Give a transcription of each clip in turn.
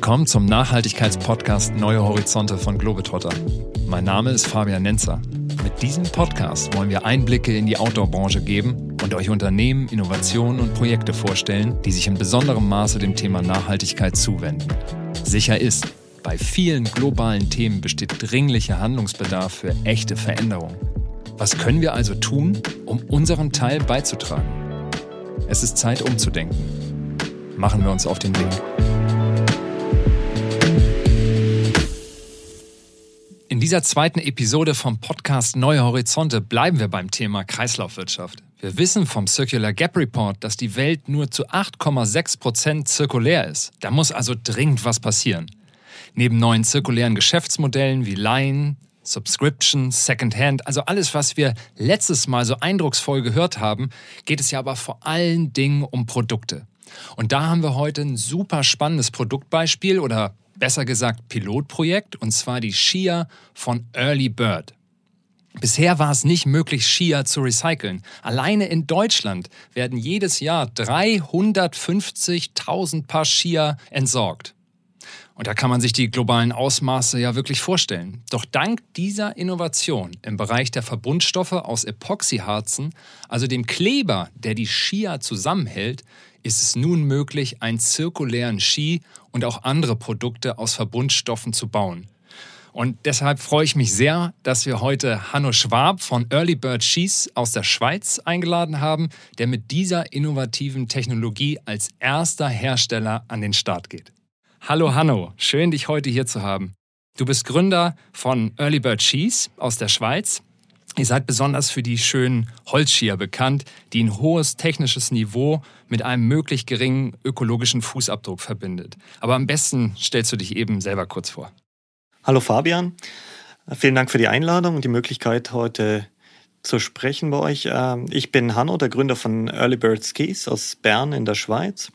Willkommen zum Nachhaltigkeitspodcast Neue Horizonte von Globetrotter. Mein Name ist Fabian Nenzer. Mit diesem Podcast wollen wir Einblicke in die Outdoor-Branche geben und euch Unternehmen, Innovationen und Projekte vorstellen, die sich in besonderem Maße dem Thema Nachhaltigkeit zuwenden. Sicher ist, bei vielen globalen Themen besteht dringlicher Handlungsbedarf für echte Veränderung. Was können wir also tun, um unseren Teil beizutragen? Es ist Zeit umzudenken. Machen wir uns auf den Weg. In dieser zweiten Episode vom Podcast Neue Horizonte bleiben wir beim Thema Kreislaufwirtschaft. Wir wissen vom Circular Gap Report, dass die Welt nur zu 8,6 Prozent zirkulär ist. Da muss also dringend was passieren. Neben neuen zirkulären Geschäftsmodellen wie Line, Subscription, Secondhand, also alles, was wir letztes Mal so eindrucksvoll gehört haben, geht es ja aber vor allen Dingen um Produkte. Und da haben wir heute ein super spannendes Produktbeispiel oder besser gesagt Pilotprojekt, und zwar die Skier von Early Bird. Bisher war es nicht möglich, Skier zu recyceln. Alleine in Deutschland werden jedes Jahr 350.000 Paar Skier entsorgt. Und da kann man sich die globalen Ausmaße ja wirklich vorstellen. Doch dank dieser Innovation im Bereich der Verbundstoffe aus Epoxyharzen, also dem Kleber, der die Skier zusammenhält, ist es nun möglich, einen zirkulären Ski und auch andere Produkte aus Verbundstoffen zu bauen. Und deshalb freue ich mich sehr, dass wir heute Hanno Schwab von Early Bird Skis aus der Schweiz eingeladen haben, der mit dieser innovativen Technologie als erster Hersteller an den Start geht. Hallo Hanno, schön dich heute hier zu haben. Du bist Gründer von Early Bird Skis aus der Schweiz Ihr seid besonders für die schönen Holzskier bekannt, die ein hohes technisches Niveau mit einem möglich geringen ökologischen Fußabdruck verbindet. Aber am besten stellst du dich eben selber kurz vor. Hallo Fabian, vielen Dank für die Einladung und die Möglichkeit, heute zu sprechen bei euch. Ähm, ich bin Hanno, der Gründer von Early Bird Skis aus Bern in der Schweiz.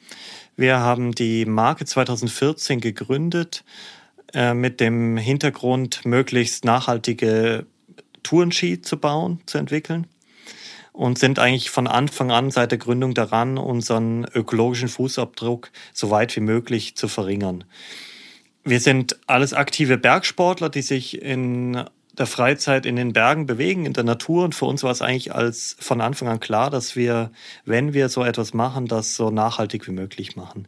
Wir haben die Marke 2014 gegründet äh, mit dem Hintergrund, möglichst nachhaltige Tourenski zu bauen, zu entwickeln und sind eigentlich von Anfang an seit der Gründung daran, unseren ökologischen Fußabdruck so weit wie möglich zu verringern. Wir sind alles aktive Bergsportler, die sich in der Freizeit in den Bergen bewegen, in der Natur. Und für uns war es eigentlich als von Anfang an klar, dass wir, wenn wir so etwas machen, das so nachhaltig wie möglich machen.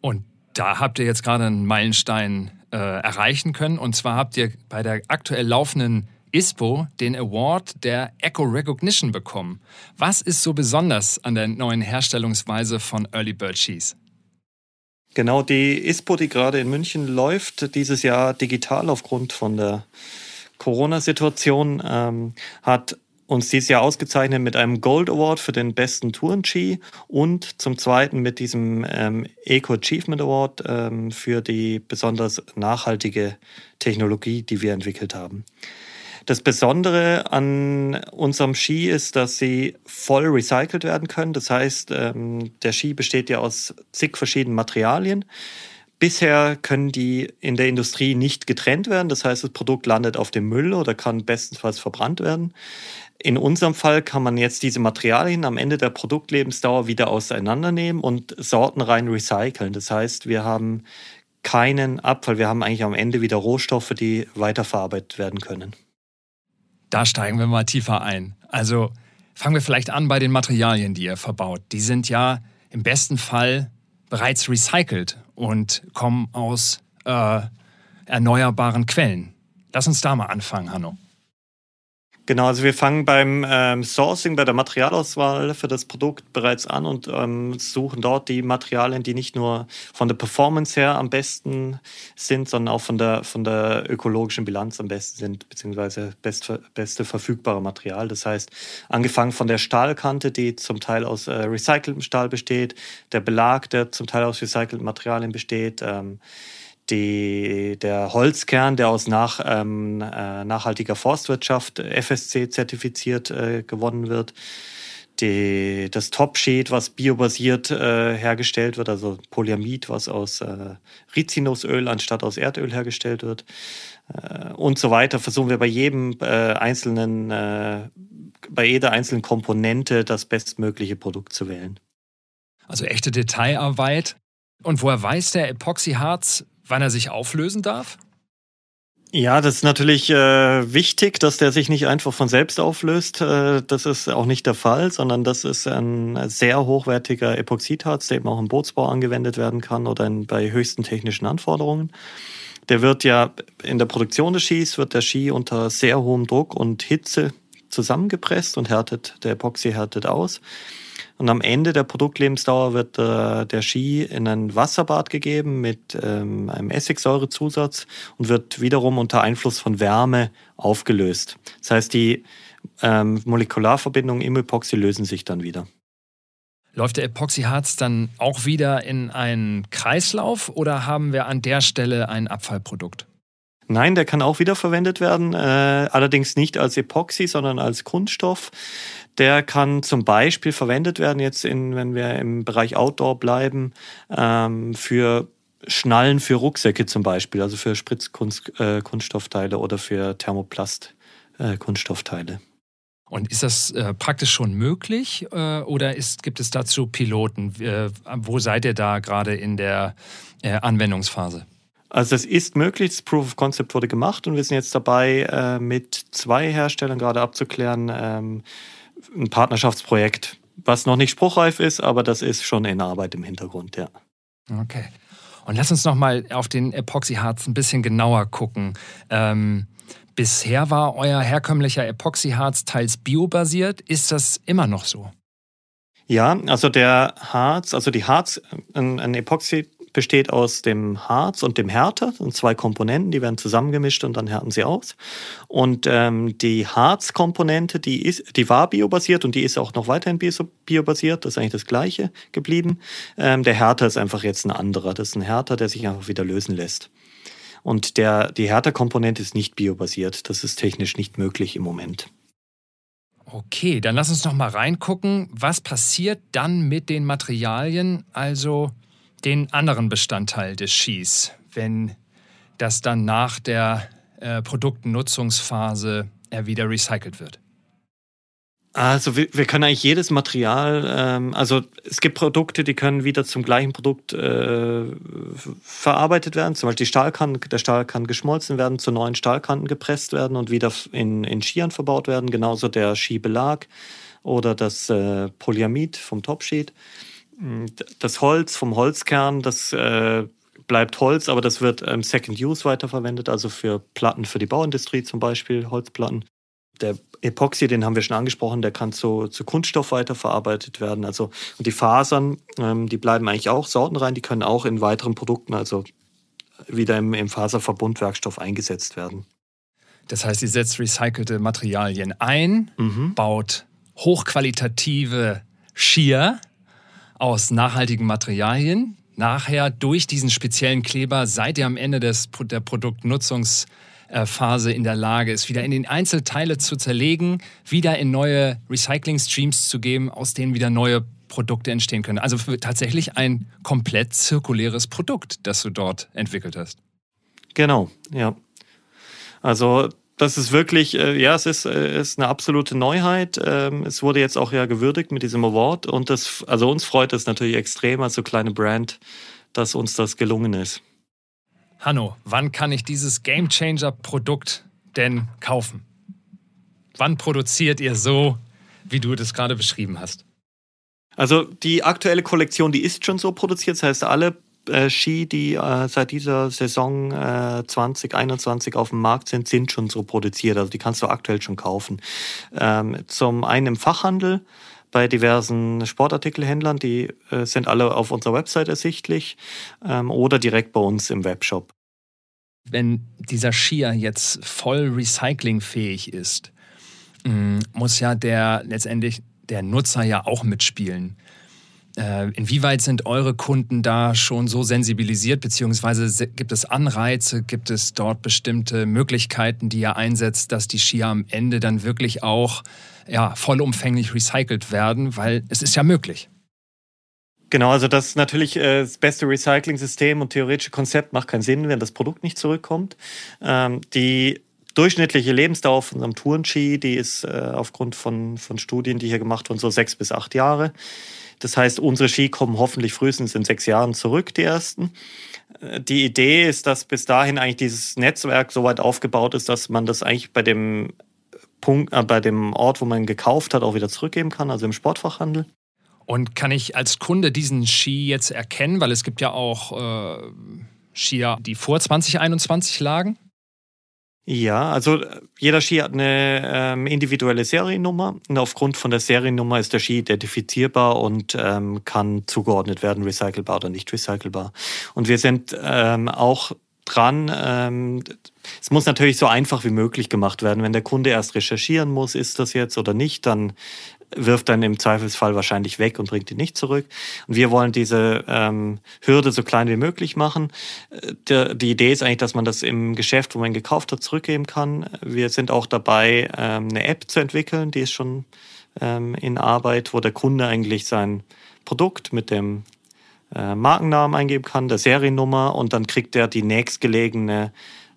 Und da habt ihr jetzt gerade einen Meilenstein äh, erreichen können. Und zwar habt ihr bei der aktuell laufenden ISPO den Award der Eco Recognition bekommen. Was ist so besonders an der neuen Herstellungsweise von Early Bird Cheese? Genau, die ISPO, die gerade in München läuft, dieses Jahr digital aufgrund von der Corona-Situation, ähm, hat uns dieses Jahr ausgezeichnet mit einem Gold Award für den besten Tourenski und zum zweiten mit diesem ähm, Eco Achievement Award ähm, für die besonders nachhaltige Technologie, die wir entwickelt haben. Das Besondere an unserem Ski ist, dass sie voll recycelt werden können. Das heißt, ähm, der Ski besteht ja aus zig verschiedenen Materialien. Bisher können die in der Industrie nicht getrennt werden. Das heißt, das Produkt landet auf dem Müll oder kann bestenfalls verbrannt werden. In unserem Fall kann man jetzt diese Materialien am Ende der Produktlebensdauer wieder auseinandernehmen und sortenrein recyceln. Das heißt, wir haben keinen Abfall. Wir haben eigentlich am Ende wieder Rohstoffe, die weiterverarbeitet werden können. Da steigen wir mal tiefer ein. Also fangen wir vielleicht an bei den Materialien, die ihr verbaut. Die sind ja im besten Fall bereits recycelt und kommen aus äh, erneuerbaren Quellen. Lass uns da mal anfangen, Hanno. Genau, also wir fangen beim ähm, Sourcing, bei der Materialauswahl für das Produkt bereits an und ähm, suchen dort die Materialien, die nicht nur von der Performance her am besten sind, sondern auch von der, von der ökologischen Bilanz am besten sind, beziehungsweise best, beste verfügbare Material. Das heißt, angefangen von der Stahlkante, die zum Teil aus äh, recyceltem Stahl besteht, der Belag, der zum Teil aus recycelten Materialien besteht, ähm, die, der Holzkern, der aus nach, ähm, äh, nachhaltiger Forstwirtschaft FSC zertifiziert äh, gewonnen wird, die, das Topsheet, was biobasiert äh, hergestellt wird, also Polyamid, was aus äh, Rizinusöl anstatt aus Erdöl hergestellt wird. Äh, und so weiter, versuchen wir bei jedem äh, einzelnen, äh, bei jeder einzelnen Komponente das bestmögliche Produkt zu wählen. Also echte Detailarbeit. Und woher weiß der Epoxyharz, wann er sich auflösen darf? Ja, das ist natürlich äh, wichtig, dass der sich nicht einfach von selbst auflöst. Äh, das ist auch nicht der Fall, sondern das ist ein sehr hochwertiger Epoxidharz, der eben auch im Bootsbau angewendet werden kann oder in, bei höchsten technischen Anforderungen. Der wird ja in der Produktion des Skis, wird der Ski unter sehr hohem Druck und Hitze zusammengepresst und härtet, der Epoxy härtet aus. Und am Ende der Produktlebensdauer wird äh, der Ski in ein Wasserbad gegeben mit ähm, einem Essigsäurezusatz und wird wiederum unter Einfluss von Wärme aufgelöst. Das heißt, die ähm, Molekularverbindungen im Epoxy lösen sich dann wieder. Läuft der Epoxyharz dann auch wieder in einen Kreislauf oder haben wir an der Stelle ein Abfallprodukt? Nein, der kann auch wiederverwendet werden, äh, allerdings nicht als Epoxy, sondern als Kunststoff. Der kann zum Beispiel verwendet werden, jetzt in, wenn wir im Bereich Outdoor bleiben, ähm, für Schnallen für Rucksäcke zum Beispiel, also für Spritzkunststoffteile äh, oder für Thermoplast-Kunststoffteile. Äh, und ist das äh, praktisch schon möglich äh, oder ist, gibt es dazu Piloten? Äh, wo seid ihr da gerade in der äh, Anwendungsphase? Also es ist möglich, das Proof of Concept wurde gemacht und wir sind jetzt dabei, äh, mit zwei Herstellern gerade abzuklären, ähm, ein Partnerschaftsprojekt, was noch nicht spruchreif ist, aber das ist schon in Arbeit im Hintergrund, ja. Okay. Und lass uns noch mal auf den Epoxyharz ein bisschen genauer gucken. Ähm, bisher war euer herkömmlicher Epoxyharz teils biobasiert. Ist das immer noch so? Ja, also der Harz, also die Harz, ein, ein Epoxy besteht aus dem Harz und dem Härter, und zwei Komponenten, die werden zusammengemischt und dann härten sie aus. Und ähm, die Harzkomponente, die ist, die war biobasiert und die ist auch noch weiterhin biobasiert, das ist eigentlich das gleiche geblieben. Ähm, der Härter ist einfach jetzt ein anderer. Das ist ein Härter, der sich einfach wieder lösen lässt. Und der, die Härterkomponente ist nicht biobasiert. Das ist technisch nicht möglich im Moment. Okay, dann lass uns noch mal reingucken. Was passiert dann mit den Materialien? Also den anderen Bestandteil des Skis, wenn das dann nach der äh, Produktnutzungsphase er wieder recycelt wird? Also wir, wir können eigentlich jedes Material, ähm, also es gibt Produkte, die können wieder zum gleichen Produkt äh, verarbeitet werden. Zum Beispiel die Stahlkanten, der Stahl kann geschmolzen werden, zu neuen Stahlkanten gepresst werden und wieder in, in Skiern verbaut werden. Genauso der Skibelag oder das äh, Polyamid vom Topsheet. Das Holz vom Holzkern, das äh, bleibt Holz, aber das wird ähm, Second Use weiterverwendet, also für Platten für die Bauindustrie zum Beispiel, Holzplatten. Der Epoxy, den haben wir schon angesprochen, der kann zu, zu Kunststoff weiterverarbeitet werden. Also, und die Fasern, ähm, die bleiben eigentlich auch sortenrein, die können auch in weiteren Produkten, also wieder im, im Faserverbundwerkstoff eingesetzt werden. Das heißt, ihr setzt recycelte Materialien ein, mhm. baut hochqualitative Skier aus nachhaltigen Materialien. Nachher durch diesen speziellen Kleber seid ihr am Ende des, der Produktnutzungsphase in der Lage, es wieder in den Einzelteile zu zerlegen, wieder in neue Recycling-Streams zu geben, aus denen wieder neue Produkte entstehen können. Also tatsächlich ein komplett zirkuläres Produkt, das du dort entwickelt hast. Genau, ja. Also das ist wirklich, äh, ja, es ist, äh, ist eine absolute Neuheit. Ähm, es wurde jetzt auch ja gewürdigt mit diesem Award und das, also uns freut es natürlich extrem als so kleine Brand, dass uns das gelungen ist. Hanno, wann kann ich dieses Game Changer Produkt denn kaufen? Wann produziert ihr so, wie du das gerade beschrieben hast? Also die aktuelle Kollektion, die ist schon so produziert. Das heißt, alle äh, Ski, die äh, seit dieser Saison äh, 2021 auf dem Markt sind, sind schon so produziert. Also die kannst du aktuell schon kaufen. Ähm, zum einen im Fachhandel bei diversen Sportartikelhändlern, die äh, sind alle auf unserer Website ersichtlich ähm, oder direkt bei uns im Webshop. Wenn dieser Skier jetzt voll recyclingfähig ist, mm, muss ja der letztendlich der Nutzer ja auch mitspielen. Äh, inwieweit sind eure Kunden da schon so sensibilisiert, beziehungsweise gibt es Anreize, gibt es dort bestimmte Möglichkeiten, die ihr einsetzt, dass die Skier am Ende dann wirklich auch ja, vollumfänglich recycelt werden, weil es ist ja möglich. Genau, also das ist natürlich äh, das beste Recycling-System und theoretische Konzept macht keinen Sinn, wenn das Produkt nicht zurückkommt. Ähm, die durchschnittliche Lebensdauer von unserem Tourenski, die ist äh, aufgrund von, von Studien, die hier gemacht wurden, so sechs bis acht Jahre. Das heißt, unsere Ski kommen hoffentlich frühestens in sechs Jahren zurück, die ersten. Äh, die Idee ist, dass bis dahin eigentlich dieses Netzwerk so weit aufgebaut ist, dass man das eigentlich bei dem Punkt, äh, bei dem Ort, wo man gekauft hat, auch wieder zurückgeben kann, also im Sportfachhandel. Und kann ich als Kunde diesen Ski jetzt erkennen? Weil es gibt ja auch äh, Skier, die vor 2021 lagen. Ja, also äh, jeder Ski hat eine ähm, individuelle Seriennummer und aufgrund von der Seriennummer ist der Ski identifizierbar und ähm, kann zugeordnet werden, recycelbar oder nicht recycelbar. Und wir sind ähm, auch dran. Ähm, es muss natürlich so einfach wie möglich gemacht werden. Wenn der Kunde erst recherchieren muss, ist das jetzt oder nicht, dann wirft dann im Zweifelsfall wahrscheinlich weg und bringt ihn nicht zurück. Und wir wollen diese ähm, Hürde so klein wie möglich machen. Äh, der, die Idee ist eigentlich, dass man das im Geschäft, wo man gekauft hat, zurückgeben kann. Wir sind auch dabei, ähm, eine App zu entwickeln, die ist schon ähm, in Arbeit, wo der Kunde eigentlich sein Produkt mit dem äh, Markennamen eingeben kann, der Seriennummer und dann kriegt er die nächstgelegene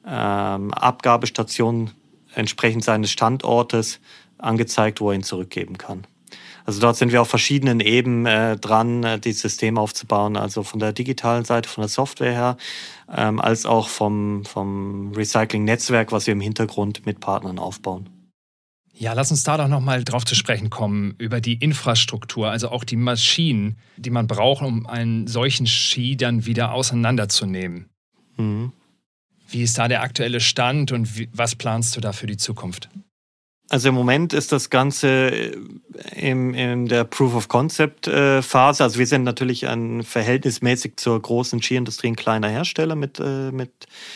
ähm, Abgabestation entsprechend seines Standortes angezeigt, wo er ihn zurückgeben kann. Also dort sind wir auf verschiedenen Ebenen äh, dran, äh, die Systeme aufzubauen, also von der digitalen Seite, von der Software her, ähm, als auch vom, vom Recycling-Netzwerk, was wir im Hintergrund mit Partnern aufbauen. Ja, lass uns da doch nochmal drauf zu sprechen kommen, über die Infrastruktur, also auch die Maschinen, die man braucht, um einen solchen Ski dann wieder auseinanderzunehmen. Mhm. Wie ist da der aktuelle Stand und wie, was planst du da für die Zukunft? Also im Moment ist das Ganze äh, in, in der Proof of Concept äh, Phase. Also wir sind natürlich ein verhältnismäßig zur großen Skiindustrie ein kleiner Hersteller mit, äh, mit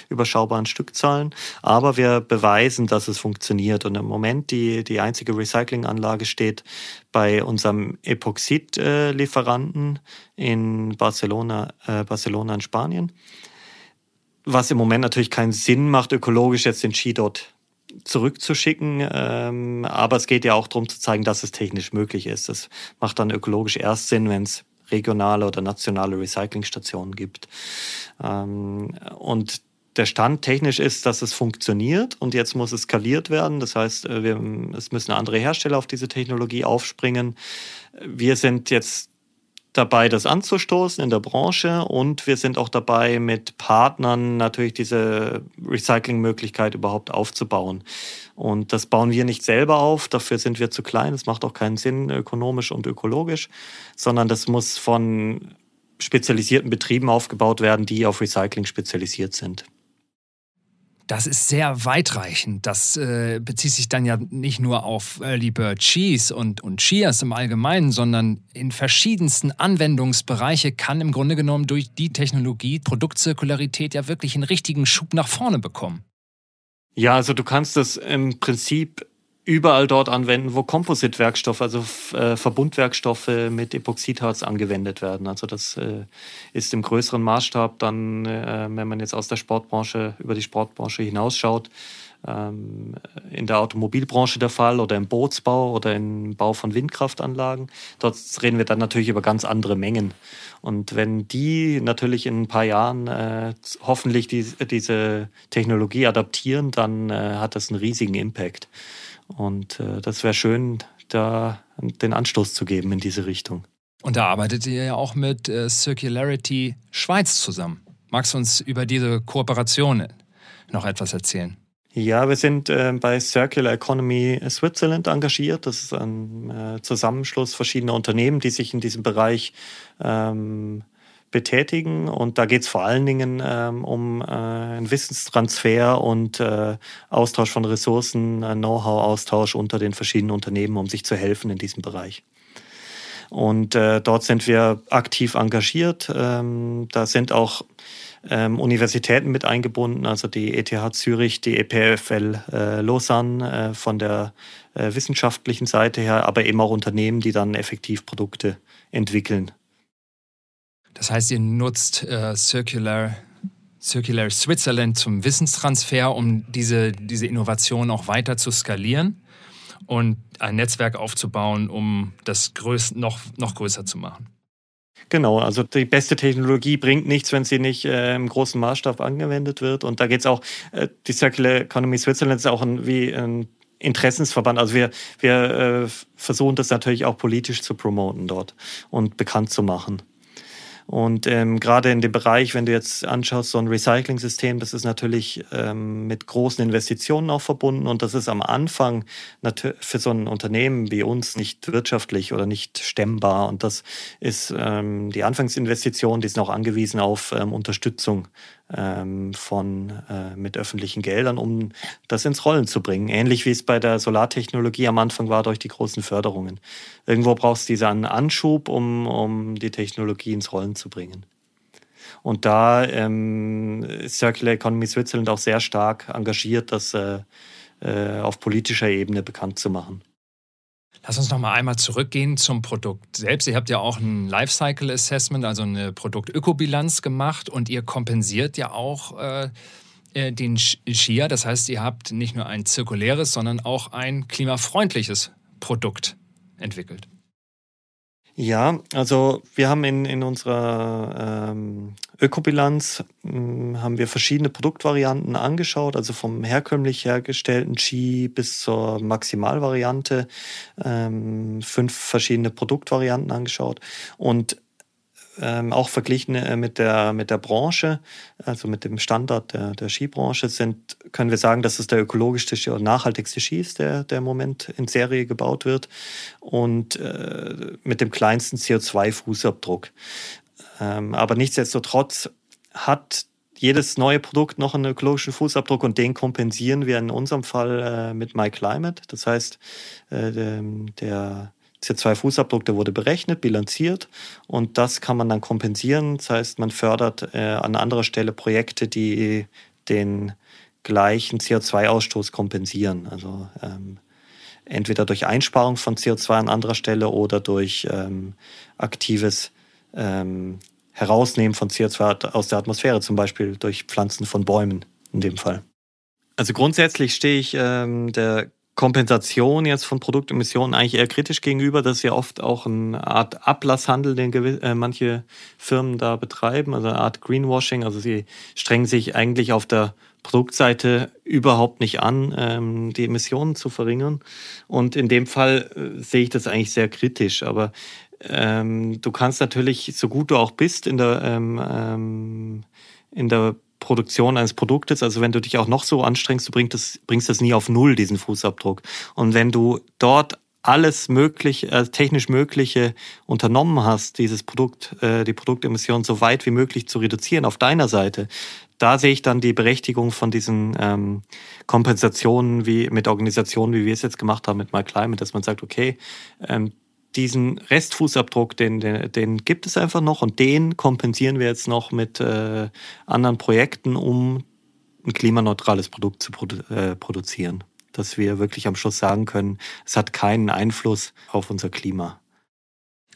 überschaubaren Stückzahlen. Aber wir beweisen, dass es funktioniert. Und im Moment die, die einzige Recyclinganlage steht bei unserem Epoxid-Lieferanten in Barcelona, äh, Barcelona in Spanien. Was im Moment natürlich keinen Sinn macht, ökologisch jetzt den Ski dort zurückzuschicken. Ähm, aber es geht ja auch darum zu zeigen, dass es technisch möglich ist. Das macht dann ökologisch erst Sinn, wenn es regionale oder nationale Recyclingstationen gibt. Ähm, und der Stand technisch ist, dass es funktioniert und jetzt muss es skaliert werden. Das heißt, äh, wir, es müssen andere Hersteller auf diese Technologie aufspringen. Wir sind jetzt dabei, das anzustoßen in der Branche und wir sind auch dabei, mit Partnern natürlich diese Recyclingmöglichkeit überhaupt aufzubauen. Und das bauen wir nicht selber auf, dafür sind wir zu klein, das macht auch keinen Sinn ökonomisch und ökologisch, sondern das muss von spezialisierten Betrieben aufgebaut werden, die auf Recycling spezialisiert sind. Das ist sehr weitreichend. Das äh, bezieht sich dann ja nicht nur auf Early Bird Cheese und, und Cheers im Allgemeinen, sondern in verschiedensten Anwendungsbereiche kann im Grunde genommen durch die Technologie Produktzirkularität ja wirklich einen richtigen Schub nach vorne bekommen. Ja, also du kannst das im Prinzip überall dort anwenden, wo Composite-Werkstoffe, also äh, Verbundwerkstoffe mit Epoxidharz angewendet werden. Also das äh, ist im größeren Maßstab dann, äh, wenn man jetzt aus der Sportbranche über die Sportbranche hinausschaut, ähm, in der Automobilbranche der Fall oder im Bootsbau oder im Bau von Windkraftanlagen. Dort reden wir dann natürlich über ganz andere Mengen. Und wenn die natürlich in ein paar Jahren hoffentlich die, diese Technologie adaptieren, dann hat das einen riesigen Impact. Und äh, das wäre schön, da den Anstoß zu geben in diese Richtung. Und da arbeitet ihr ja auch mit äh, Circularity Schweiz zusammen. Magst du uns über diese Kooperation noch etwas erzählen? Ja, wir sind äh, bei Circular Economy Switzerland engagiert. Das ist ein äh, Zusammenschluss verschiedener Unternehmen, die sich in diesem Bereich ähm, betätigen. Und da geht es vor allen Dingen ähm, um äh, einen Wissenstransfer und äh, Austausch von Ressourcen, äh, Know-how-Austausch unter den verschiedenen Unternehmen, um sich zu helfen in diesem Bereich. Und äh, dort sind wir aktiv engagiert. Ähm, da sind auch ähm, Universitäten mit eingebunden, also die ETH Zürich, die EPFL äh, Lausanne äh, von der äh, wissenschaftlichen Seite her, aber eben auch Unternehmen, die dann effektiv Produkte entwickeln das heißt, ihr nutzt äh, Circular, Circular Switzerland zum Wissenstransfer, um diese, diese Innovation auch weiter zu skalieren und ein Netzwerk aufzubauen, um das größ noch, noch größer zu machen. Genau, also die beste Technologie bringt nichts, wenn sie nicht äh, im großen Maßstab angewendet wird. Und da geht es auch, äh, die Circular Economy Switzerland ist auch ein, wie ein Interessensverband. Also wir, wir äh, versuchen das natürlich auch politisch zu promoten dort und bekannt zu machen. Und ähm, gerade in dem Bereich, wenn du jetzt anschaust, so ein Recycling-System, das ist natürlich ähm, mit großen Investitionen auch verbunden und das ist am Anfang für so ein Unternehmen wie uns nicht wirtschaftlich oder nicht stemmbar. Und das ist ähm, die Anfangsinvestition, die ist noch angewiesen auf ähm, Unterstützung ähm, von, äh, mit öffentlichen Geldern, um das ins Rollen zu bringen. Ähnlich wie es bei der Solartechnologie am Anfang war durch die großen Förderungen. Irgendwo brauchst du diesen Anschub, um, um die Technologie ins Rollen zu bringen. Und da ähm, Circular Economy Switzerland auch sehr stark engagiert, das äh, äh, auf politischer Ebene bekannt zu machen. Lass uns noch mal einmal zurückgehen zum Produkt selbst. Ihr habt ja auch ein Lifecycle Assessment, also eine Produktökobilanz gemacht und ihr kompensiert ja auch äh, äh den Skier. Das heißt, ihr habt nicht nur ein zirkuläres, sondern auch ein klimafreundliches Produkt entwickelt. Ja, also wir haben in, in unserer ähm, Ökobilanz hm, haben wir verschiedene Produktvarianten angeschaut, also vom herkömmlich hergestellten Ski bis zur Maximalvariante, ähm, fünf verschiedene Produktvarianten angeschaut. Und ähm, auch verglichen äh, mit, der, mit der Branche, also mit dem Standard der, der Skibranche, sind, können wir sagen, dass es der ökologischste und nachhaltigste Ski ist, der, der im Moment in Serie gebaut wird und äh, mit dem kleinsten CO2-Fußabdruck. Ähm, aber nichtsdestotrotz hat jedes neue Produkt noch einen ökologischen Fußabdruck und den kompensieren wir in unserem Fall äh, mit MyClimate. Das heißt, äh, der, der CO2-Fußabdruck, der wurde berechnet, bilanziert und das kann man dann kompensieren. Das heißt, man fördert äh, an anderer Stelle Projekte, die den gleichen CO2-Ausstoß kompensieren. Also ähm, entweder durch Einsparung von CO2 an anderer Stelle oder durch ähm, aktives ähm, Herausnehmen von CO2 aus der Atmosphäre, zum Beispiel durch Pflanzen von Bäumen in dem Fall. Also grundsätzlich stehe ich ähm, der Kompensation jetzt von Produktemissionen eigentlich eher kritisch gegenüber. Das ist ja oft auch eine Art Ablasshandel, den äh, manche Firmen da betreiben, also eine Art Greenwashing. Also sie strengen sich eigentlich auf der Produktseite überhaupt nicht an, ähm, die Emissionen zu verringern. Und in dem Fall äh, sehe ich das eigentlich sehr kritisch. Aber ähm, du kannst natürlich, so gut du auch bist in der, ähm, ähm in der Produktion eines Produktes, also wenn du dich auch noch so anstrengst, du bringst das, bringst das nie auf Null, diesen Fußabdruck. Und wenn du dort alles mögliche, äh, technisch Mögliche unternommen hast, dieses Produkt, äh, die Produktemissionen so weit wie möglich zu reduzieren auf deiner Seite, da sehe ich dann die Berechtigung von diesen ähm, Kompensationen wie mit Organisationen, wie wir es jetzt gemacht haben mit MyClimate, dass man sagt, okay, ähm, diesen Restfußabdruck, den, den, den, gibt es einfach noch und den kompensieren wir jetzt noch mit äh, anderen Projekten, um ein klimaneutrales Produkt zu produ äh, produzieren. Dass wir wirklich am Schluss sagen können, es hat keinen Einfluss auf unser Klima.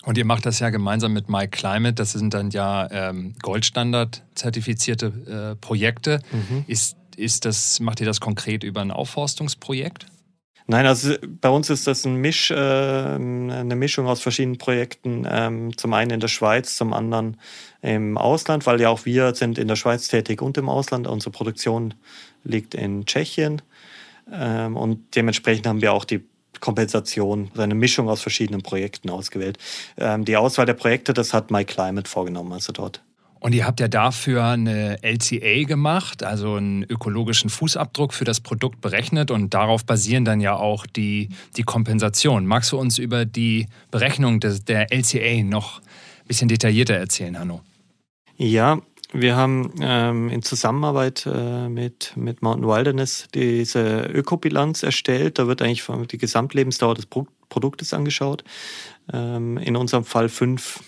Und ihr macht das ja gemeinsam mit MyClimate. Das sind dann ja ähm, Goldstandard-zertifizierte äh, Projekte. Mhm. Ist, ist das, macht ihr das konkret über ein Aufforstungsprojekt? Nein, also bei uns ist das ein Misch, äh, eine Mischung aus verschiedenen Projekten. Ähm, zum einen in der Schweiz, zum anderen im Ausland, weil ja auch wir sind in der Schweiz tätig und im Ausland. Unsere Produktion liegt in Tschechien ähm, und dementsprechend haben wir auch die Kompensation, also eine Mischung aus verschiedenen Projekten ausgewählt. Ähm, die Auswahl der Projekte, das hat MyClimate vorgenommen, also dort. Und ihr habt ja dafür eine LCA gemacht, also einen ökologischen Fußabdruck für das Produkt berechnet und darauf basieren dann ja auch die, die Kompensationen. Magst du uns über die Berechnung des, der LCA noch ein bisschen detaillierter erzählen, Hanno? Ja, wir haben ähm, in Zusammenarbeit äh, mit, mit Mountain Wilderness diese Ökobilanz erstellt. Da wird eigentlich die Gesamtlebensdauer des Pro Produktes angeschaut. Ähm, in unserem Fall fünf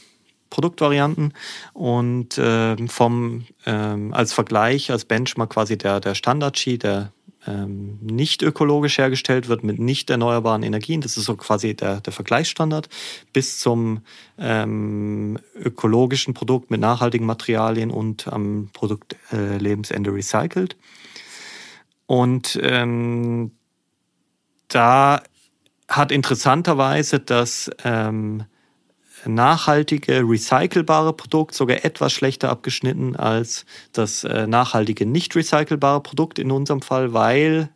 Produktvarianten und äh, vom ähm, als Vergleich, als Benchmark quasi der, der Standard-Ski, der ähm, nicht ökologisch hergestellt wird mit nicht erneuerbaren Energien. Das ist so quasi der, der Vergleichsstandard bis zum ähm, ökologischen Produkt mit nachhaltigen Materialien und am Produktlebensende äh, recycelt. Und ähm, da hat interessanterweise das ähm, nachhaltige, recycelbare Produkt sogar etwas schlechter abgeschnitten als das äh, nachhaltige, nicht recycelbare Produkt in unserem Fall, weil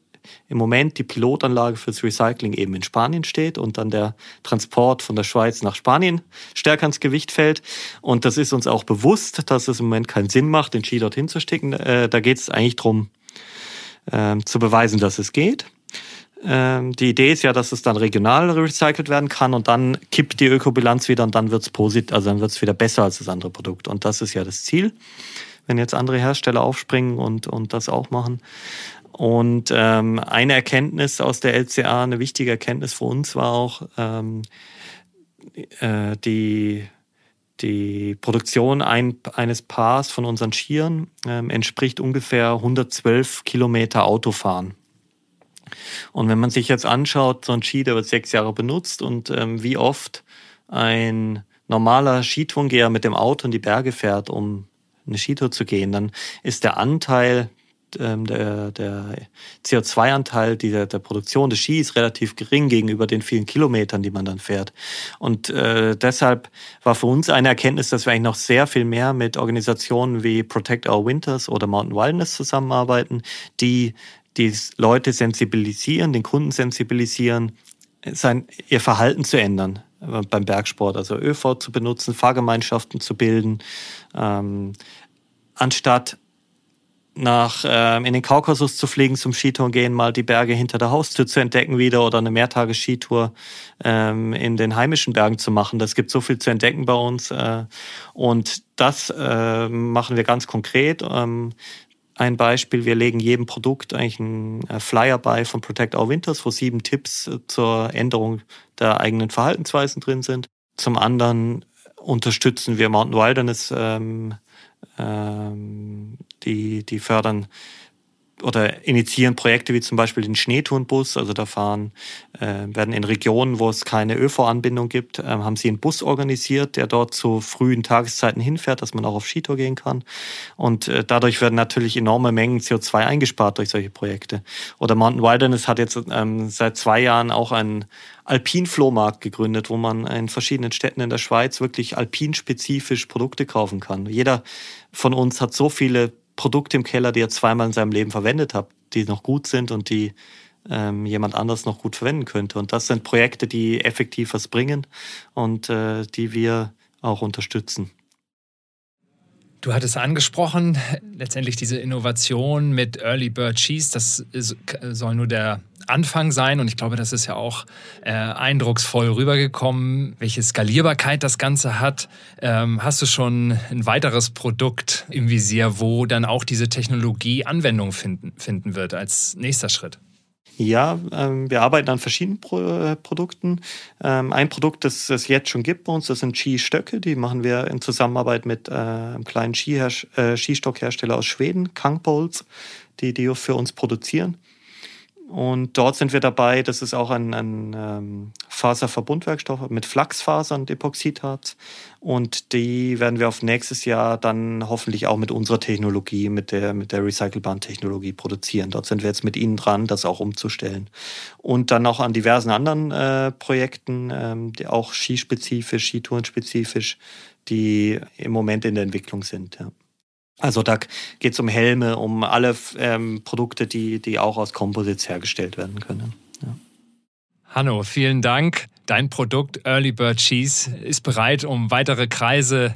im Moment die Pilotanlage fürs Recycling eben in Spanien steht und dann der Transport von der Schweiz nach Spanien stärker ans Gewicht fällt. Und das ist uns auch bewusst, dass es im Moment keinen Sinn macht, den Ski dorthin zu stecken. Äh, da geht es eigentlich darum, äh, zu beweisen, dass es geht. Ähm, die Idee ist ja, dass es dann regional recycelt werden kann und dann kippt die Ökobilanz wieder und dann wird es positiv, also dann wird es wieder besser als das andere Produkt. Und das ist ja das Ziel, wenn jetzt andere Hersteller aufspringen und, und das auch machen. Und ähm, eine Erkenntnis aus der LCA, eine wichtige Erkenntnis für uns war auch, ähm, äh, die, die Produktion ein, eines Paars von unseren Skiern ähm, entspricht ungefähr 112 Kilometer Autofahren. Und wenn man sich jetzt anschaut, so ein Ski, der wird sechs Jahre benutzt und ähm, wie oft ein normaler Skitourengeher mit dem Auto in die Berge fährt, um eine Skitour zu gehen, dann ist der Anteil ähm, der, der CO2-Anteil der, der Produktion des Skis relativ gering gegenüber den vielen Kilometern, die man dann fährt. Und äh, deshalb war für uns eine Erkenntnis, dass wir eigentlich noch sehr viel mehr mit Organisationen wie Protect Our Winters oder Mountain Wilderness zusammenarbeiten, die die Leute sensibilisieren, den Kunden sensibilisieren, sein, ihr Verhalten zu ändern äh, beim Bergsport, also ÖV zu benutzen, Fahrgemeinschaften zu bilden, ähm, anstatt nach ähm, in den Kaukasus zu fliegen zum Skitour gehen, mal die Berge hinter der Haustür zu entdecken wieder oder eine Mehrtages-Skitour ähm, in den heimischen Bergen zu machen. Das gibt so viel zu entdecken bei uns äh, und das äh, machen wir ganz konkret. Ähm, ein Beispiel, wir legen jedem Produkt eigentlich einen äh, Flyer bei von Protect Our Winters, wo sieben Tipps äh, zur Änderung der eigenen Verhaltensweisen drin sind. Zum anderen unterstützen wir Mountain Wilderness, ähm, ähm, die, die fördern oder initiieren Projekte wie zum Beispiel den Schneetourenbus. Also da fahren, äh, werden in Regionen, wo es keine ÖV-Anbindung gibt, äh, haben sie einen Bus organisiert, der dort zu frühen Tageszeiten hinfährt, dass man auch auf Skitour gehen kann. Und äh, dadurch werden natürlich enorme Mengen CO2 eingespart durch solche Projekte. Oder Mountain Wilderness hat jetzt ähm, seit zwei Jahren auch einen Alpin-Flohmarkt gegründet, wo man in verschiedenen Städten in der Schweiz wirklich alpinspezifisch Produkte kaufen kann. Jeder von uns hat so viele Produkte im Keller, die er zweimal in seinem Leben verwendet hat, die noch gut sind und die ähm, jemand anders noch gut verwenden könnte. Und das sind Projekte, die effektiv was bringen und äh, die wir auch unterstützen. Du hattest angesprochen, letztendlich diese Innovation mit Early Bird Cheese, das soll nur der Anfang sein und ich glaube, das ist ja auch äh, eindrucksvoll rübergekommen, welche Skalierbarkeit das Ganze hat. Ähm, hast du schon ein weiteres Produkt im Visier, wo dann auch diese Technologie Anwendung finden, finden wird als nächster Schritt? Ja, ähm, wir arbeiten an verschiedenen Pro äh, Produkten. Ähm, ein Produkt, das es jetzt schon gibt bei uns, das sind Skistöcke. Die machen wir in Zusammenarbeit mit äh, einem kleinen äh, Skistockhersteller aus Schweden, Kangpols, die die für uns produzieren. Und dort sind wir dabei, das ist auch ein, ein ähm, Faserverbundwerkstoff mit Flachsfasern, Epoxidharz. Und die werden wir auf nächstes Jahr dann hoffentlich auch mit unserer Technologie, mit der, mit der recycelbaren Technologie produzieren. Dort sind wir jetzt mit Ihnen dran, das auch umzustellen. Und dann auch an diversen anderen äh, Projekten, ähm, die auch skispezifisch, skitourenspezifisch, die im Moment in der Entwicklung sind. Ja. Also da geht es um Helme, um alle ähm, Produkte, die, die auch aus Composites hergestellt werden können. Ja. Hanno, vielen Dank. Dein Produkt Early Bird Cheese ist bereit, um weitere Kreise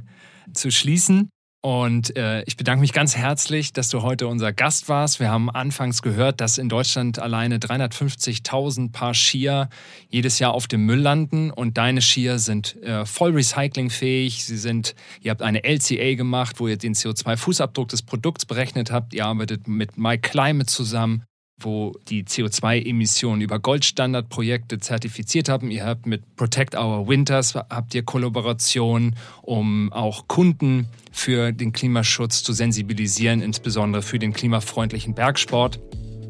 zu schließen. Und äh, ich bedanke mich ganz herzlich, dass du heute unser Gast warst. Wir haben anfangs gehört, dass in Deutschland alleine 350.000 Paar Skier jedes Jahr auf dem Müll landen und deine Skier sind äh, voll recyclingfähig. Sie sind, ihr habt eine LCA gemacht, wo ihr den CO2-Fußabdruck des Produkts berechnet habt. Ihr arbeitet mit MyClimate zusammen wo die CO2-Emissionen über Goldstandardprojekte zertifiziert haben. Ihr habt mit Protect Our Winters habt ihr Kollaboration, um auch Kunden für den Klimaschutz zu sensibilisieren, insbesondere für den klimafreundlichen Bergsport.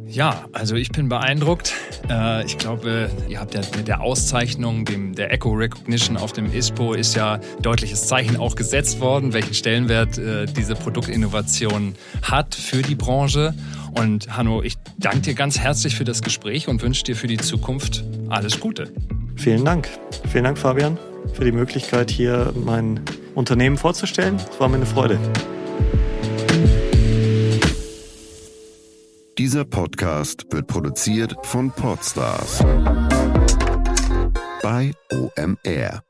Ja, also ich bin beeindruckt. Äh, ich glaube, ihr habt ja mit der Auszeichnung, dem, der Eco Recognition auf dem ISPO ist ja deutliches Zeichen auch gesetzt worden, welchen Stellenwert äh, diese Produktinnovation hat für die Branche. Und Hanno, ich danke dir ganz herzlich für das Gespräch und wünsche dir für die Zukunft alles Gute. Vielen Dank. Vielen Dank, Fabian, für die Möglichkeit, hier mein Unternehmen vorzustellen. Es war mir eine Freude. Dieser Podcast wird produziert von Podstars bei OMR.